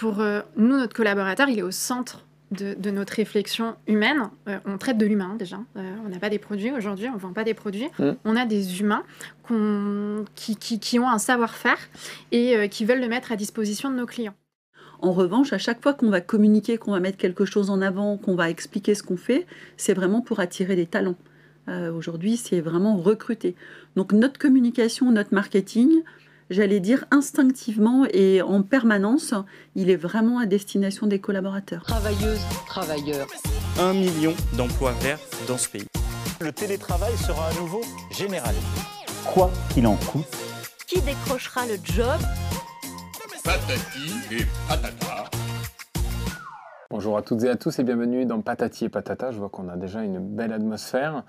pour euh, nous, notre collaborateur, il est au centre de, de notre réflexion humaine. Euh, on traite de l'humain déjà. Euh, on n'a pas des produits aujourd'hui, on ne vend pas des produits. Mm. On a des humains qui, qui- qui ont un savoir-faire et euh, qui veulent le mettre à disposition de nos clients. En revanche, à chaque fois qu'on va communiquer, qu'on va mettre quelque chose en avant, qu'on va expliquer ce qu'on fait, c'est vraiment pour attirer des talents. Euh, Aujourd'hui, c'est vraiment recruter. Donc notre communication, notre marketing, j'allais dire instinctivement et en permanence, il est vraiment à destination des collaborateurs. Travailleuses, travailleurs. 1 million d'emplois verts dans ce pays. Le télétravail sera à nouveau généralisé. quoi qu'il en coûte. Qui décrochera le job? Patati et patata. Bonjour à toutes et à tous et bienvenue dans Patati et Patata. Je vois qu'on a déjà une belle atmosphère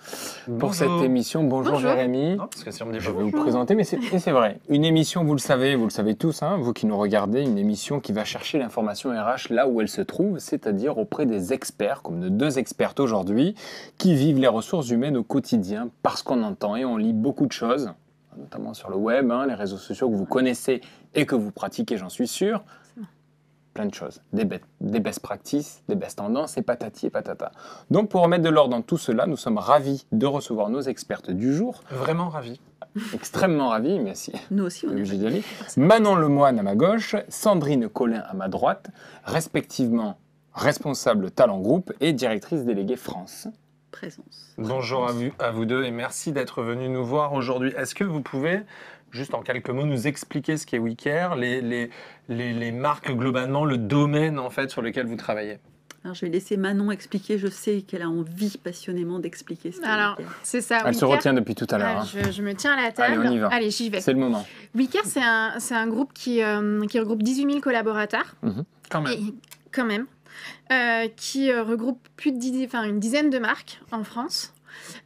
pour cette émission. Bonjour, Bonjour. Jérémy. Non, parce que si on me dit Je vais bonjour. vous présenter, mais c'est vrai. Une émission, vous le savez, vous le savez tous, hein, vous qui nous regardez, une émission qui va chercher l'information RH là où elle se trouve, c'est-à-dire auprès des experts, comme nos deux expertes aujourd'hui, qui vivent les ressources humaines au quotidien, parce qu'on entend et on lit beaucoup de choses, notamment sur le web, hein, les réseaux sociaux que vous connaissez et que vous pratiquez, j'en suis sûr. Plein de choses, des, be- des best practices, des best tendances et patati et patata. Donc pour remettre de l'ordre dans tout cela, nous sommes ravis de recevoir nos expertes du jour, Vraiment ravi. extrêmement ravis, si, Nous aussi, on est aller. Manon Lemoine à ma gauche, Sandrine Collin à ma droite, respectivement responsable talent groupe et directrice déléguée France. présence. Bonjour à vous, à vous deux et merci d'être venus nous voir aujourd'hui. Est-ce que vous pouvez, juste en quelques mots, nous expliquer ce qu'est WeCare, les, les, les, les marques globalement, le domaine en fait sur lequel vous travaillez Alors je vais laisser Manon expliquer, je sais qu'elle a envie passionnément d'expliquer ce Alors, c'est ça. Elle se retient depuis tout à l'heure. Ah, hein. je, je me tiens à la table. Allez, on y va. Allez, j'y vais. C'est le moment. WeCare, c'est un, c'est un groupe qui, euh, qui regroupe 18 000 collaborateurs. Quand même. Et- quand même. Euh, qui euh, regroupe plus de dix- enfin, une dizaine de marques en France.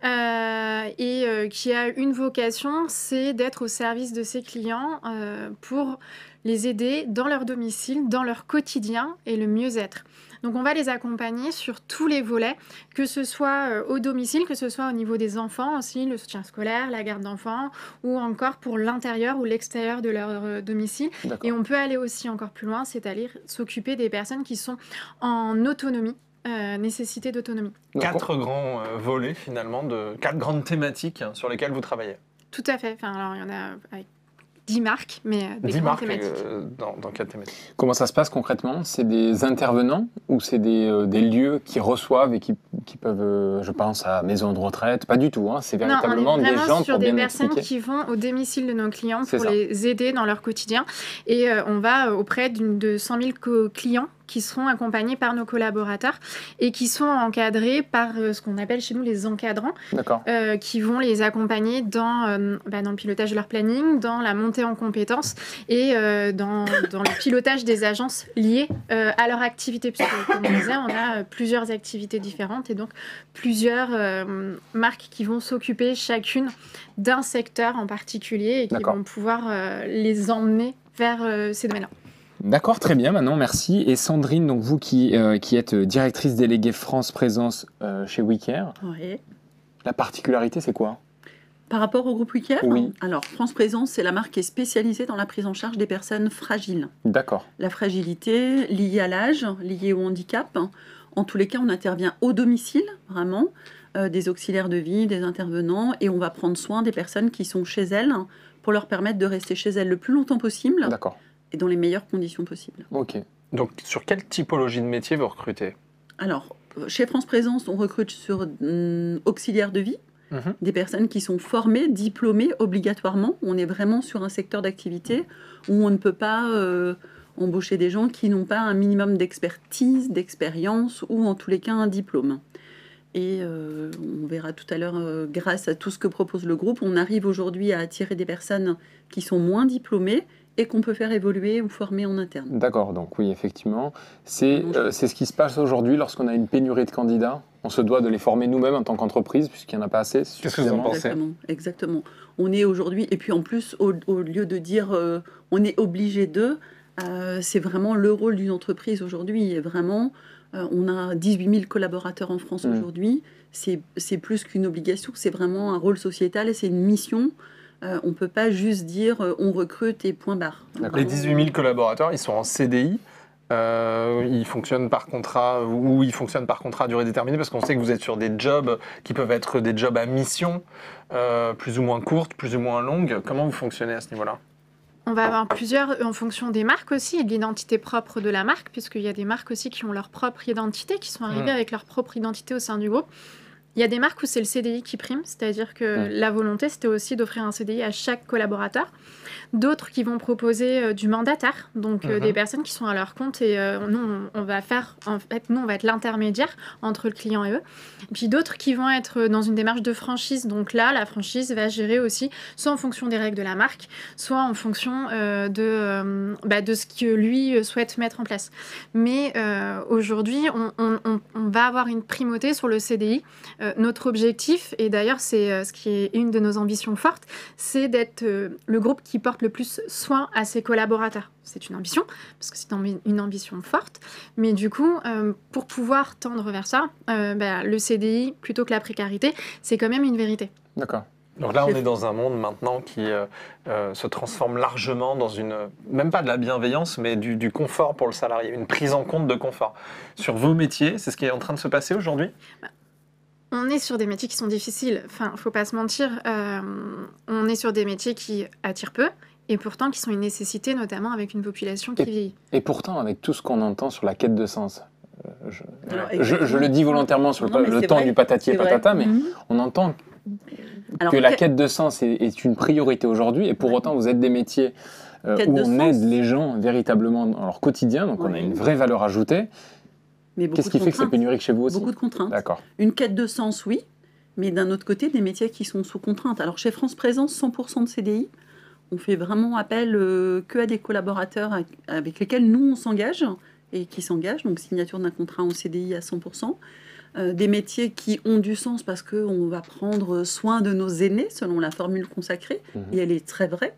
Euh, et euh, qui a une vocation, c'est d'être au service de ses clients euh, pour les aider dans leur domicile, dans leur quotidien et le mieux-être. Donc on va les accompagner sur tous les volets, que ce soit au domicile, que ce soit au niveau des enfants aussi, le soutien scolaire, la garde d'enfants, ou encore pour l'intérieur ou l'extérieur de leur domicile. Et on peut aller aussi encore plus loin, c'est-à-dire s'occuper des personnes qui sont en autonomie, euh, nécessité d'autonomie. Quatre grands euh, volets finalement, de quatre grandes thématiques hein, sur lesquelles vous travaillez. Tout à fait. Enfin, alors, il y en a avec 10 marques, mais euh, des marques thématiques. euh, dans, dans quatre thématiques. Comment ça se passe concrètement? C'est des intervenants ou c'est des, euh, des lieux qui reçoivent et qui, qui peuvent, euh, je pense, à maison de retraite? Pas du tout, hein. c'est Non, véritablement on est des vraiment gens sur pour des bien personnes expliquer. qui vont au domicile de nos clients pour ça. les aider dans leur quotidien. Et euh, on va euh, auprès d'une- de 100 000 co- clients qui seront accompagnés par nos collaborateurs et qui sont encadrés par euh, ce qu'on appelle chez nous les encadrants, euh, qui vont les accompagner dans, euh, bah, dans le pilotage de leur planning, dans la montée en compétences et euh, dans, dans le pilotage des agences liées à leur activité. Puisque, comme on disait, on a plusieurs activités différentes et donc plusieurs marques qui vont s'occuper chacune d'un secteur en particulier et qui vont pouvoir les emmener vers ces domaines-là. D'accord, très bien, Manon, merci. Et Sandrine, donc vous qui, euh, qui êtes directrice déléguée France Présence euh, chez WeCare, Ouais. la particularité c'est quoi? Par rapport au groupe WeCare, Oui. alors France Présence, c'est la marque qui est spécialisée dans la prise en charge des personnes fragiles. D'accord. La fragilité liée à l'âge, liée au handicap. En tous les cas, on intervient au domicile, vraiment, euh, des auxiliaires de vie, des intervenants, et on va prendre soin des personnes qui sont chez elles pour leur permettre de rester chez elles le plus longtemps possible D'accord. Et dans les meilleures conditions possibles. Ok. Donc sur quelle typologie de métier vous recrutez? Alors, euh, chez France Présence, on recrute sur hum, auxiliaires de vie, Mhm. des personnes qui sont formées, diplômées obligatoirement. On est vraiment sur un secteur d'activité où on ne peut pas euh, embaucher des gens qui n'ont pas un minimum d'expertise, d'expérience ou en tous les cas un diplôme. Et euh, on verra tout à l'heure, euh, grâce à tout ce que propose le groupe, on arrive aujourd'hui à attirer des personnes qui sont moins diplômées et qu'on peut faire évoluer ou former en interne. D'accord, donc oui, effectivement. C'est euh, c'est ce qui se passe aujourd'hui lorsqu'on a une pénurie de candidats. On se doit de les former nous-mêmes en tant qu'entreprise, puisqu'il n'y en a pas assez. Qu'est-ce que vous en pensez? Exactement, exactement. On est aujourd'hui, et puis en plus, au, au lieu de dire euh, on est obligé de, euh, c'est vraiment le rôle d'une entreprise aujourd'hui. Et vraiment, euh, on a 18 000 collaborateurs en France Mm. aujourd'hui. C'est c'est plus qu'une obligation, c'est vraiment un rôle sociétal et c'est une mission. Euh, on ne peut pas juste dire euh, on recrute et point barre. Les Vraiment, 18 000 collaborateurs, ils sont en CDI. euh, il fonctionne par contrat ou il fonctionne par contrat à durée déterminée parce qu'on sait que vous êtes sur des jobs qui peuvent être des jobs à mission, euh, plus ou moins courtes, plus ou moins longues. Comment vous fonctionnez à ce niveau-là? On va avoir plusieurs en fonction des marques aussi et de l'identité propre de la marque, puisqu'il y a des marques aussi qui ont leur propre identité, qui sont arrivées Mm. avec leur propre identité au sein du groupe. Il y a des marques où c'est le CDI qui prime, c'est-à-dire que la volonté, c'était aussi d'offrir un CDI à chaque collaborateur. D'autres qui vont proposer euh, du mandataire, donc euh, des personnes qui sont à leur compte et euh, nous, on, on va faire, en fait, nous, on va être l'intermédiaire entre le client et eux. Et puis d'autres qui vont être dans une démarche de franchise, donc là, la franchise va gérer aussi, soit en fonction des règles de la marque, soit en fonction de, bah, de ce que lui souhaite mettre en place. Mais aujourd'hui, on- on va avoir une primauté sur le CDI. Euh, notre objectif, et d'ailleurs c'est euh, ce qui est une de nos ambitions fortes, c'est d'être euh, le groupe qui porte le plus soin à ses collaborateurs. C'est une ambition, parce que c'est une ambition forte. Mais du coup, pour pouvoir tendre vers ça, bah, le CDI, plutôt que la précarité, c'est quand même une vérité. D'accord. Donc là, on est dans un monde maintenant qui euh, euh, se transforme largement dans une, même pas de la bienveillance, mais du, du confort pour le salarié, une prise en compte de confort. Sur vos métiers, c'est ce qui est en train de se passer aujourd'hui? On est sur des métiers qui sont difficiles. Enfin, faut pas se mentir. euh, on est sur des métiers qui attirent peu et pourtant qui sont une nécessité, notamment avec une population qui Et- vieillit. Et pourtant, avec tout ce qu'on entend sur la quête de sens, euh, je, Alors, je- je exactement. le dis volontairement sur le, Non, temps vrai, du patati et c'est vrai. patata, mais Mhm. on entend Alors, que la quête de sens est, est une priorité aujourd'hui, et pour Ouais. autant, vous êtes des métiers euh, où de on sens. aide les gens véritablement dans leur quotidien, donc on a une vraie valeur ajoutée. Mais beaucoup Qu'est-ce de qui fait que c'est contraintes. pénurique chez vous aussi Beaucoup de contraintes. D'accord. Une quête de sens, oui, mais d'un autre côté, des métiers qui sont sous contrainte. Alors chez France Présence, 100% de CDI. On fait vraiment appel euh, que à des collaborateurs avec- avec lesquels nous on s'engage et qui s'engagent, donc signature d'un contrat en CDI à 100%. Euh, des métiers qui ont du sens parce qu'on va prendre soin de nos aînés, selon la formule consacrée, Mhm. et elle est très vraie.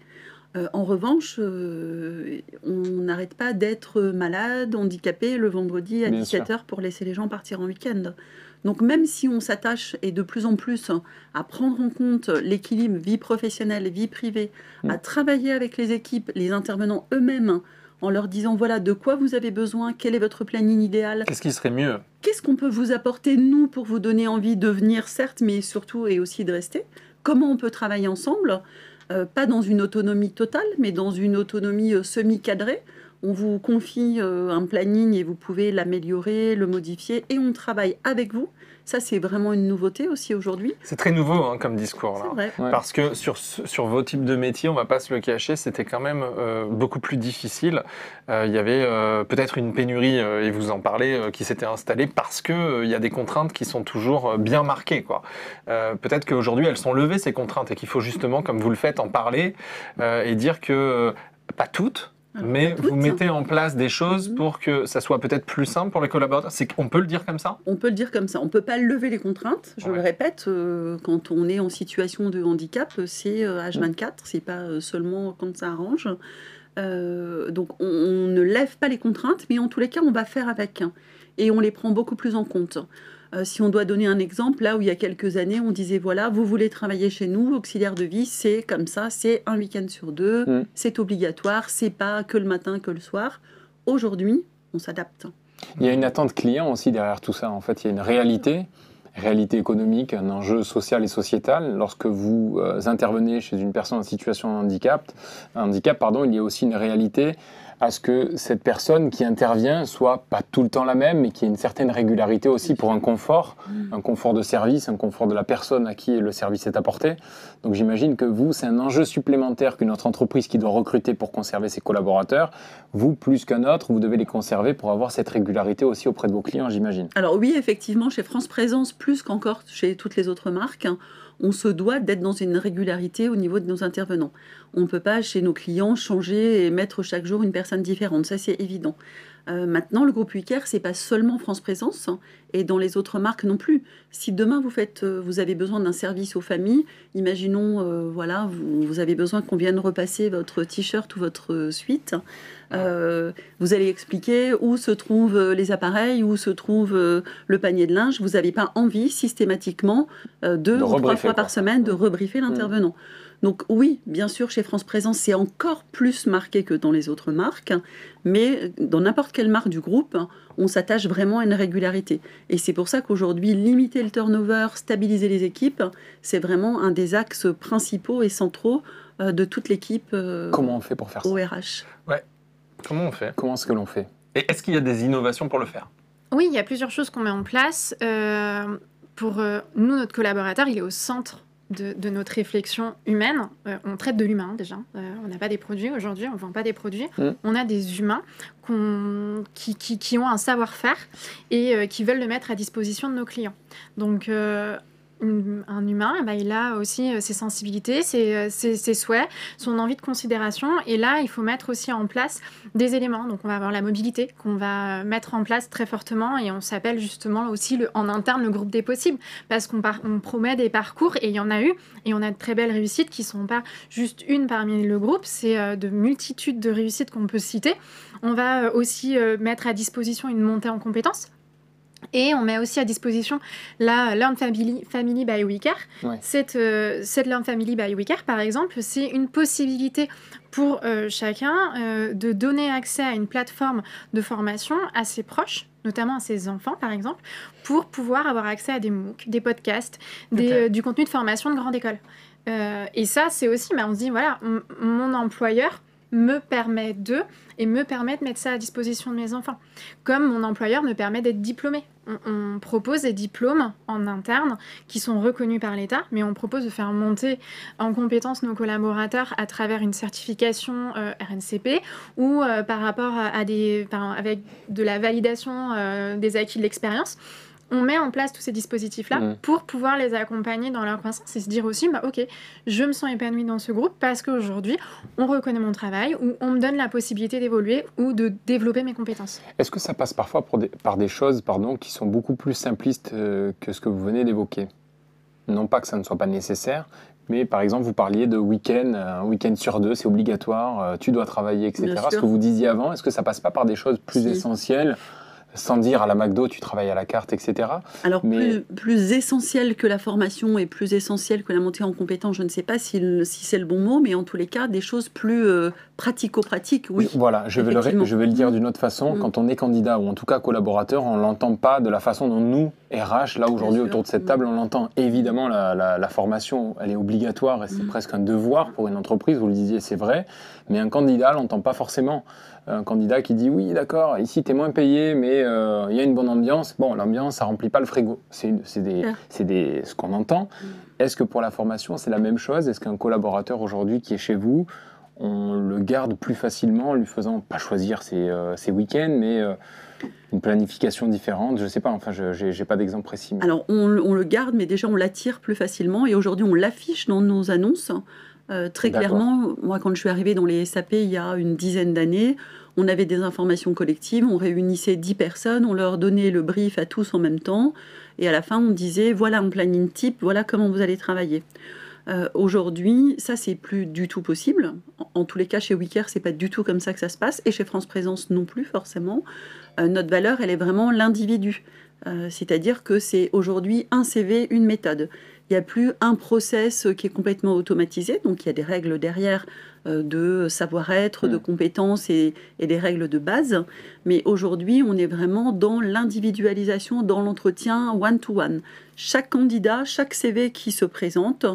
Euh, en revanche, euh, on n'arrête pas d'être malade, handicapé le vendredi à Bien 17h pour laisser les gens partir en week-end. Donc même si on s'attache et de plus en plus à prendre en compte l'équilibre vie professionnelle, vie privée, Mm. à travailler avec les équipes, les intervenants eux-mêmes, en leur disant voilà de quoi vous avez besoin, quel est votre planning idéal, Qu'est-ce qui serait mieux? Qu'est-ce qu'on peut vous apporter nous pour vous donner envie de venir certes, mais surtout et aussi de rester, comment on peut travailler ensemble, Euh, pas dans une autonomie totale, mais dans une autonomie euh, semi-cadrée. On vous confie euh, un planning et vous pouvez l'améliorer, le modifier, et on travaille avec vous. Ça, c'est vraiment une nouveauté aussi aujourd'hui. C'est très nouveau hein, comme discours. Là. vrai. Ouais. Parce que sur, sur vos types de métiers, on va pas se le cacher, c'était quand même euh, beaucoup plus difficile. Euh, Il y avait euh, peut-être une pénurie, euh, et vous en parlez, euh, qui s'était installée parce qu'il il y a des contraintes qui sont toujours euh, bien marquées. quoi. Euh, peut-être qu'aujourd'hui, elles sont levées, ces contraintes, et qu'il faut justement, comme vous le faites, en parler euh, et dire que, euh, pas toutes, Alors, mais vous mettez en place des choses Mhm. pour que ça soit peut-être plus simple pour les collaborateurs. C'est qu'on peut le dire comme ça? On peut le dire comme ça. On ne peut pas lever les contraintes. Je Ouais. le répète, euh, quand on est en situation de handicap, c'est euh, H24, c'est pas euh, seulement quand ça arrange. Euh, donc on, on ne lève pas les contraintes, mais en tous les cas, on va faire avec. Et on les prend beaucoup plus en compte. Euh, si on doit donner un exemple, là où il y a quelques années, on disait voilà, vous voulez travailler chez nous, auxiliaire de vie, c'est comme ça, c'est un week-end sur deux, Mm. c'est obligatoire, c'est pas que le matin, que le soir. Aujourd'hui, on s'adapte. Il y a une attente client aussi derrière tout ça. En fait, il y a une réalité, réalité économique, un enjeu social et sociétal. Lorsque vous euh, intervenez chez une personne en situation de handicap, handicap pardon, il y a aussi une réalité à ce que cette personne qui intervient soit pas tout le temps la même, mais qu'il y ait une certaine régularité aussi pour un confort, un confort de service, un confort de la personne à qui le service est apporté. Donc j'imagine que vous, c'est un enjeu supplémentaire qu'une autre entreprise qui doit recruter pour conserver ses collaborateurs. Vous, plus qu'un autre, vous devez les conserver pour avoir cette régularité aussi auprès de vos clients, j'imagine. Alors oui, effectivement, chez France Présence, plus qu'encore chez toutes les autres marques, hein, on se doit d'être dans une régularité au niveau de nos intervenants. On ne peut pas, chez nos clients, changer et mettre chaque jour une personne différente. Ça, c'est évident. Euh, maintenant, le groupe Wicker, c'est pas seulement France Présence hein, et dans les autres marques non plus. Si demain vous faites, euh, vous avez besoin d'un service aux familles, imaginons, euh, voilà, vous, vous avez besoin qu'on vienne repasser votre t-shirt ou votre suite. vous allez expliquer où se trouvent les appareils, où se trouve le panier de linge. Vous n'avez pas envie systématiquement deux De ou trois fois par semaine de rebriefer l'intervenant. Donc oui, bien sûr, chez France Présence, c'est encore plus marqué que dans les autres marques, mais dans n'importe quelle marque du groupe, on s'attache vraiment à une régularité. Et c'est pour ça qu'aujourd'hui, limiter le turnover, stabiliser les équipes, c'est vraiment un des axes principaux et centraux euh, de toute l'équipe euh, Comment on fait pour faire ça? ORH. Comment on fait? Comment est-ce que l'on fait? Et est-ce qu'il y a des innovations pour le faire? Oui, il y a plusieurs choses qu'on met en place. Euh, pour euh, nous, notre collaborateur, il est au centre de, de notre réflexion humaine. Euh, on traite de l'humain déjà. Euh, on n'a pas des produits aujourd'hui, on ne vend pas des produits. On a des humains qui- qui ont un savoir-faire et euh, qui veulent le mettre à disposition de nos clients. Donc, un humain, eh ben, il a aussi euh, ses sensibilités, ses, euh, ses- souhaits, son envie de considération. Et là, il faut mettre aussi en place des éléments. Donc, on va avoir la mobilité qu'on va mettre en place très fortement et on s'appelle justement aussi en interne le groupe des possibles parce qu'on promet des parcours et il y en a eu et on a de très belles réussites qui sont pas juste une parmi le groupe, c'est euh, de multitudes de réussites qu'on peut citer. On va aussi mettre à disposition une montée en compétences. Et on met aussi à disposition la Learn Family, Family by. Ouais. Cette, euh, cette Learn Family by Weeker, par exemple, c'est une possibilité pour euh, chacun euh, de donner accès à une plateforme de formation à ses proches, notamment à ses enfants, par exemple, pour pouvoir avoir accès à des MOOC, des podcasts, des, du contenu de formation de grande école. Et ça, c'est aussi, bah, on se dit, voilà, mon employeur me permet de, et me permet de mettre ça à disposition de mes enfants. Comme mon employeur me permet d'être diplômé. On, propose des diplômes en interne qui sont reconnus par l'État, mais on propose de faire monter en compétence nos collaborateurs à travers une certification euh, RNCP ou euh, par rapport à, des, avec de la validation euh, des acquis de l'expérience. On met en place tous ces dispositifs-là pour pouvoir les accompagner dans leur croissance et se dire aussi, bah, ok, je me sens épanouie dans ce groupe parce qu'aujourd'hui, on reconnaît mon travail ou on me donne la possibilité d'évoluer ou de développer mes compétences. Est-ce que ça passe parfois pour des- par des choses pardon, qui sont beaucoup plus simplistes euh, que ce que vous venez d'évoquer? Non pas que ça ne soit pas nécessaire, mais par exemple, vous parliez de week-end, euh, un week-end sur deux, c'est obligatoire, euh, tu dois travailler, etc. Ce que vous disiez avant, est-ce que ça passe pas par des choses plus Si. essentielles sans dire à la McDo, tu travailles à la carte, etc. Alors, Mais- plus, plus essentiel que la formation et plus essentiel que la montée en compétence, je ne sais pas si c'est le bon mot, mais en tous les cas, des choses plus euh, pratico-pratiques, oui. Voilà, je vais, le, ré- effectivement. je vais le dire d'une autre façon. Mm. Quand on est candidat ou en tout cas collaborateur, on l'entend pas de la façon dont nous, RH, là aujourd'hui autour de cette Mm. table, on l'entend. Évidemment, la, la- la formation, elle est obligatoire et c'est Mm. presque un devoir pour une entreprise, vous le disiez, c'est vrai. Mais un candidat l'entend pas forcément. Un candidat qui dit oui, d'accord, ici tu es moins payé, mais euh, il y a une bonne ambiance. Bon, l'ambiance, ça remplit pas le frigo. C'est des, ce qu'on entend. Est-ce que pour la formation, c'est la même chose? Est-ce qu'un collaborateur aujourd'hui qui est chez vous, on le garde plus facilement en lui faisant pas choisir ses, euh, ses week-ends, mais euh, une planification différente Je sais pas, enfin, je n'ai pas d'exemple précis. mais- Alors, on, le- on le garde, mais déjà, on l'attire plus facilement. Et aujourd'hui, on l'affiche dans nos annonces. Euh, très clairement, moi, quand je suis arrivée dans les SAP il y a une dizaine d'années, on avait des informations collectives, on réunissait 10 personnes, on leur donnait le brief à tous en même temps. Et à la fin, on disait voilà un planning type, voilà comment vous allez travailler. Euh, Aujourd'hui, ça, c'est plus du tout possible. En, en tous les cas, chez Wicker, c'est pas du tout comme ça que ça se passe. Et chez France Présence non plus, forcément. Euh, notre valeur, elle est vraiment l'individu. Euh, C'est-à-dire que c'est aujourd'hui un CV, une méthode. Il n'y a plus un process qui est complètement automatisé, donc il y a des règles derrière euh, de savoir-être, de Mm. compétences et, et des règles de base. Mais aujourd'hui, on est vraiment dans l'individualisation, dans l'entretien one-to-one. Chaque candidat, chaque CV qui se présente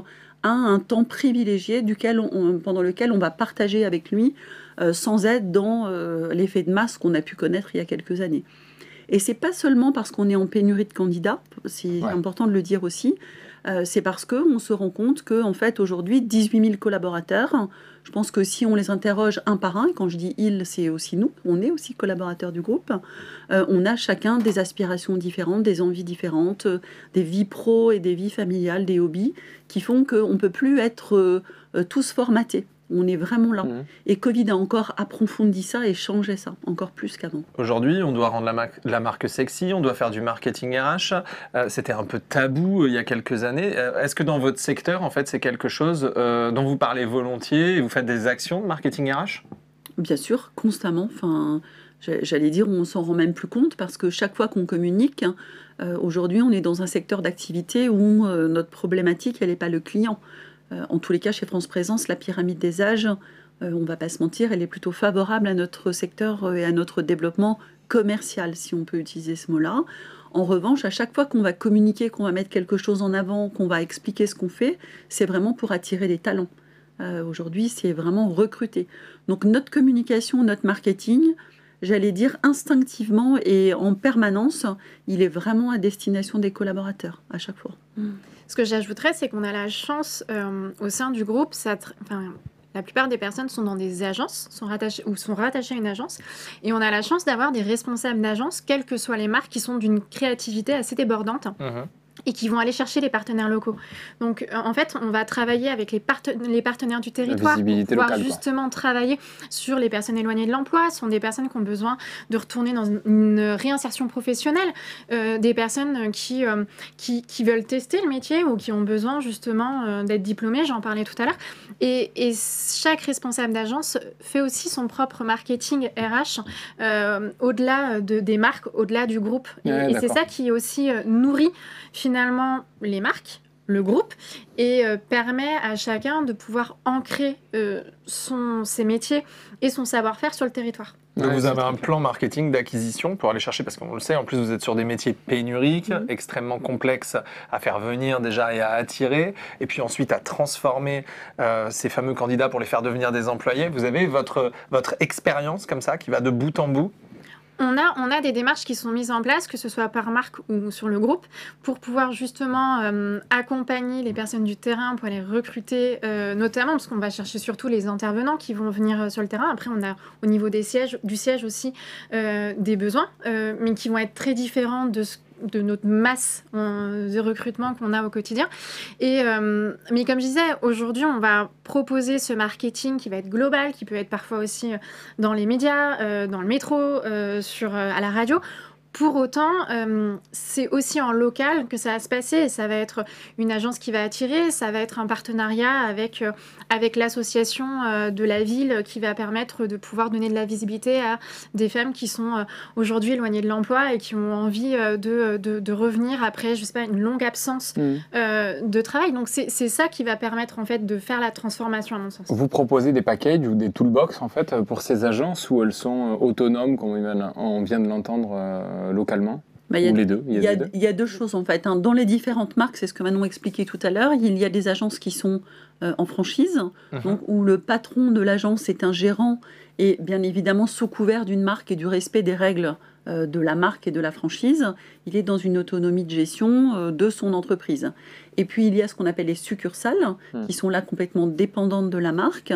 a un temps privilégié duquel on- on- pendant lequel on va partager avec lui euh, sans être dans euh, l'effet de masse qu'on a pu connaître il y a quelques années. Et c'est pas seulement parce qu'on est en pénurie de candidats, c'est Ouais. important de le dire aussi, euh, c'est parce qu'on se rend compte que en fait aujourd'hui 18 000 collaborateurs, je pense que si on les interroge un par un, quand je dis ils, c'est aussi nous, on est aussi collaborateurs du groupe, euh, on a chacun des aspirations différentes, des envies différentes, euh, des vies pro et des vies familiales, des hobbies, qui font qu'on ne peut plus être tous formatés. On est vraiment là. Mhm. Et Covid a encore approfondi ça et changé ça, encore plus qu'avant. Aujourd'hui, on doit rendre la, marque- la marque sexy, on doit faire du marketing RH. Euh, C'était un peu tabou euh, il y a quelques années. Euh, Est-ce que dans votre secteur, en fait, c'est quelque chose dont vous parlez volontiers et vous faites des actions de marketing RH Bien sûr, constamment. Enfin, j'a- j'allais dire, on s'en rend même plus compte parce que chaque fois qu'on communique, aujourd'hui, on est dans un secteur d'activité où notre problématique, elle n'est pas le client. Euh, en tous les cas, chez France Présence, la pyramide des âges, euh, on ne va pas se mentir, elle est plutôt favorable à notre secteur euh, et à notre développement commercial, si on peut utiliser ce mot-là. En revanche, à chaque fois qu'on va communiquer, qu'on va mettre quelque chose en avant, qu'on va expliquer ce qu'on fait, c'est vraiment pour attirer des talents. Aujourd'hui, c'est vraiment recruter. Donc notre communication, notre marketing, j'allais dire instinctivement et en permanence, il est vraiment à destination des collaborateurs à chaque fois. Ce que j'ajouterais, c'est qu'on a la chance euh, au sein du groupe, ça tr- enfin, la plupart des personnes sont dans des agences sont rattachées, ou sont rattachées à une agence, et on a la chance d'avoir des responsables d'agence, quelles que soient les marques, qui sont d'une créativité assez débordante Mhm. Et qui vont aller chercher les partenaires locaux. Donc, euh, en fait, on va travailler avec les, parte- les partenaires du territoire pour pouvoir locale, justement travailler sur les personnes éloignées de l'emploi. Ce sont des personnes qui ont besoin de retourner dans une, réinsertion professionnelle, euh, des personnes qui, euh, qui, qui veulent tester le métier ou qui ont besoin justement euh, d'être diplômés, j'en parlais tout à l'heure. Et, et chaque responsable d'agence fait aussi son propre marketing RH au-delà de, des marques, au-delà du groupe. Et, Ouais, et c'est ça qui aussi nourrit finalement les marques, le groupe, et euh, permet à chacun de pouvoir ancrer euh, son, ses métiers et son savoir-faire sur le territoire. Donc Ouais, vous avez un plan marketing d'acquisition pour aller chercher, parce qu'on le sait, en plus vous êtes sur des métiers pénuriques, Mhm. extrêmement complexes à faire venir déjà et à attirer, et puis ensuite à transformer euh, ces fameux candidats pour les faire devenir des employés. Vous avez votre, votre expérience comme ça qui va de bout en bout. On a, des démarches qui sont mises en place, que ce soit par marque ou sur le groupe, pour pouvoir justement euh, accompagner les personnes du terrain, pour les recruter, euh, notamment parce qu'on va chercher surtout les intervenants qui vont venir euh, sur le terrain. Après, on a au niveau des sièges, du siège aussi des besoins, mais qui vont être très différents de ce de notre masse euh, de recrutement qu'on a au quotidien. Et, euh, mais comme je disais, aujourd'hui, on va proposer ce marketing qui va être global, qui peut être parfois aussi euh, dans les médias, euh, dans le métro, sur, à la radio. Pour autant, euh, c'est aussi en local que ça va se passer. Et ça va être une agence qui va attirer, ça va être un partenariat avec, euh, avec l'association euh, de la ville qui va permettre de pouvoir donner de la visibilité à des femmes qui sont aujourd'hui éloignées de l'emploi et qui ont envie de, de, de revenir après, je sais pas, une longue absence euh, de travail. Donc c'est ça qui va permettre en fait de faire la transformation à mon sens. Vous proposez des packages ou des toolbox en fait pour ces agences où elles sont autonomes, comme on vient- de l'entendre localement Bah, il y a les deux Il y a Il y, a, les deux il y a deux choses en fait. hein. Dans les différentes marques, c'est ce que Manon expliquait tout à l'heure, il y a des agences qui sont euh, en franchise, Mhm. donc où le patron de l'agence est un gérant et bien évidemment sous couvert d'une marque et du respect des règles euh, de la marque et de la franchise, il est dans une autonomie de gestion euh, de son entreprise. Et puis il y a ce qu'on appelle les succursales, Mhm. qui sont là complètement dépendantes de la marque,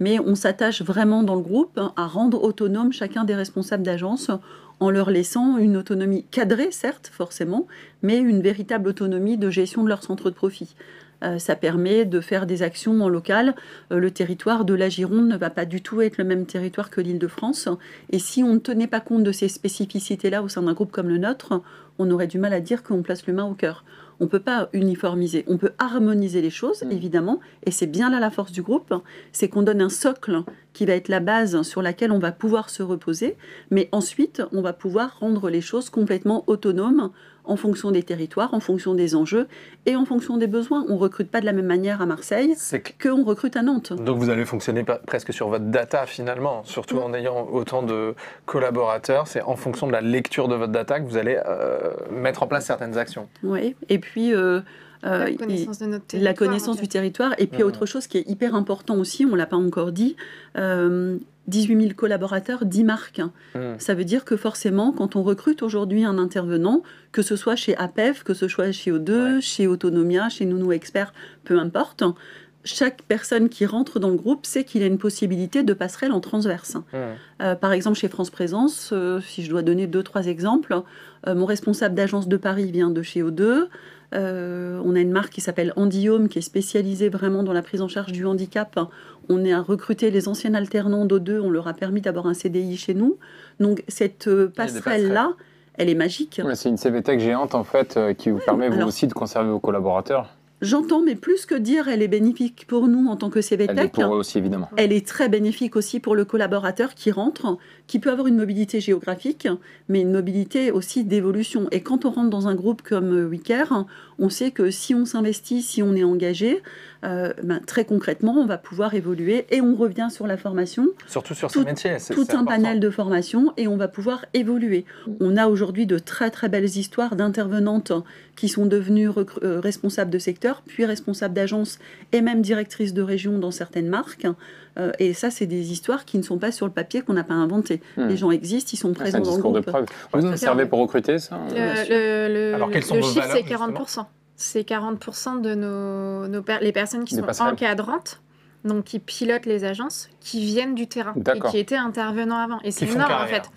mais on s'attache vraiment dans le groupe à rendre autonome chacun des responsables d'agence en leur laissant une autonomie cadrée, certes, forcément, mais une véritable autonomie de gestion de leur centre de profit. Euh, ça permet de faire des actions en local. Euh, le territoire de la Gironde ne va pas du tout être le même territoire que l'Île-de-France. Et si on ne tenait pas compte de ces spécificités-là au sein d'un groupe comme le nôtre, on aurait du mal à dire qu'on place l'humain au cœur. On ne peut pas uniformiser, on peut harmoniser les choses, Mm. évidemment, et c'est bien là la force du groupe, c'est qu'on donne un socle qui va être la base sur laquelle on va pouvoir se reposer, mais ensuite, on va pouvoir rendre les choses complètement autonomes en fonction des territoires, en fonction des enjeux et en fonction des besoins. On ne recrute pas de la même manière à Marseille C'est que- qu'on recrute à Nantes. Donc vous allez fonctionner presque sur votre data finalement, surtout en ayant autant de collaborateurs. C'est en fonction de la lecture de votre data que vous allez euh, mettre en place certaines actions. Oui, et puis... euh, euh, La connaissance de notre la territoire. connaissance en du territoire. Et puis, Mhm. autre chose qui est hyper important aussi, on ne l'a pas encore dit, euh, 18 000 collaborateurs, 10 marques. Hmm. Ça veut dire que forcément, quand on recrute aujourd'hui un intervenant, que ce soit chez APEF, que ce soit chez O2, Ouais. chez Autonomia, chez Nounou Expert, peu importe, chaque personne qui rentre dans le groupe sait qu'il a une possibilité de passerelle en transverse. Hmm. Euh, par exemple, chez France Présence, euh, si je dois donner deux, trois exemples, euh, mon responsable d'agence de Paris vient de chez O2. Euh, on a une marque qui s'appelle Andiome, qui est spécialisée vraiment dans la prise en charge du handicap. On est à recruter les anciens alternants d'O2. On leur a permis d'avoir un CDI chez nous. Donc, cette euh, a passerelle-là, elle est magique. Ouais, C'est une CVTech géante en fait euh, qui vous permet vous aussi de conserver vos collaborateurs. J'entends, mais plus que dire elle est bénéfique pour nous en tant que Elle CVTech, est pour eux aussi, évidemment. elle est très bénéfique aussi pour le collaborateur qui rentre, qui peut avoir une mobilité géographique, mais une mobilité aussi d'évolution. Et quand on rentre dans un groupe comme WeCare, on sait que si on s'investit, si on est engagé, euh, ben, très concrètement, on va pouvoir évoluer et on revient sur la formation, Surtout sur Tout- ce métier. c'est- tout c'est un important. panel de formation et on va pouvoir évoluer. On a aujourd'hui de très très belles histoires d'intervenantes qui sont devenues euh, responsables de secteur, puis responsables d'agence et même directrices de région dans certaines marques. Euh, et ça, c'est des histoires qui ne sont pas sur le papier qu'on n'a pas inventées. Hmm. Les gens existent, ils sont Ah, C'est présents dans le discours de groupe. preuve. Vous c'est servez pour recruter, ça Le, sûr. le- le- Alors, quelles sont le vos chiffre, valeurs, c'est justement 40%. C'est 40% de nos, nos per- les personnes qui Des sont passerelles. encadrantes, donc qui pilotent les agences, qui viennent du terrain et qui étaient intervenants avant. Et c'est énorme en fait.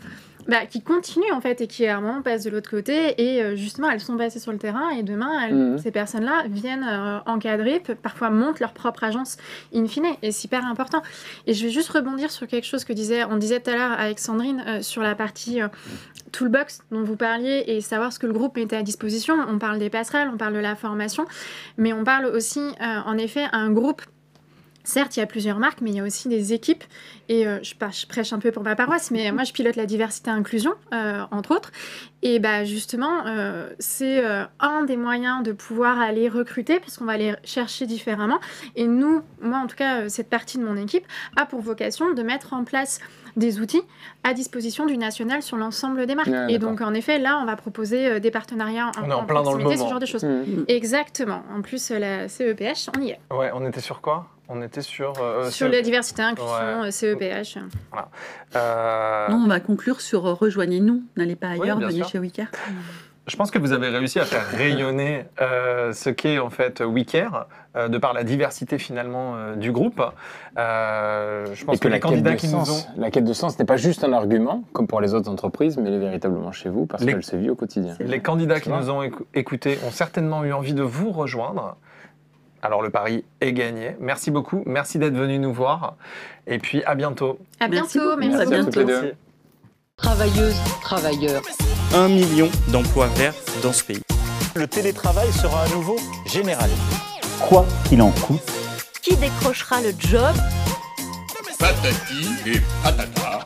Bah, qui continuent en fait et qui à un moment passent de l'autre côté et euh, justement elles sont passées sur le terrain et demain elles- Mhm. ces personnes-là viennent euh, encadrer, parfois montent leur propre agence in fine et c'est hyper important. Et je vais juste rebondir sur quelque chose que disait, on disait tout à l'heure avec Sandrine euh, sur la partie toolbox dont vous parliez et savoir ce que le groupe mettait à disposition. On parle des passerelles, on parle de la formation, mais on parle aussi en effet un groupe. Certes, il y a plusieurs marques, mais il y a aussi des équipes. Et euh, je, prêche un peu pour ma paroisse, mais moi, je pilote la diversité et inclusion, euh, entre autres. Et bah, justement, euh, c'est euh, un des moyens de pouvoir aller recruter, puisqu'on va aller chercher différemment. Et nous, moi en tout cas, cette partie de mon équipe a pour vocation de mettre en place des outils à disposition du national sur l'ensemble des marques. Ouais, et donc, en effet, là, on va proposer euh, des partenariats en, On est en plein dans le moment. ce genre de choses. Hmm. Exactement. En plus, la CEPH, on y est. Ouais, on était sur quoi? On était sur. euh, sur ce- la diversité, inclusion, Ouais. euh, CEPH. euh, Non, on va conclure sur euh, rejoignez-nous, n'allez pas ailleurs, venez sûr. chez WeCare. Je pense que vous avez réussi à faire rayonner euh, ce qu'est en fait WeCare, euh, de par la diversité finalement euh, du groupe. Euh, je pense Et que, que les la quête, candidats de qui nous ont... sens, la quête de sens n'est pas juste un argument, comme pour les autres entreprises, mais elle est véritablement chez vous, parce Les- qu'elle se vit au quotidien. Les candidats qui nous ont écou- écoutés ont certainement eu envie de vous rejoindre. Alors le pari est gagné. Merci beaucoup. Merci d'être venu nous voir. Et puis à bientôt. À bientôt. Merci À Merci à beaucoup. toutes les deux. Travailleuses, travailleurs. Un million d'emplois verts dans ce pays. Le télétravail sera à nouveau généralisé. Quoi qu'il en coûte, Qui décrochera le job? Patati et patata.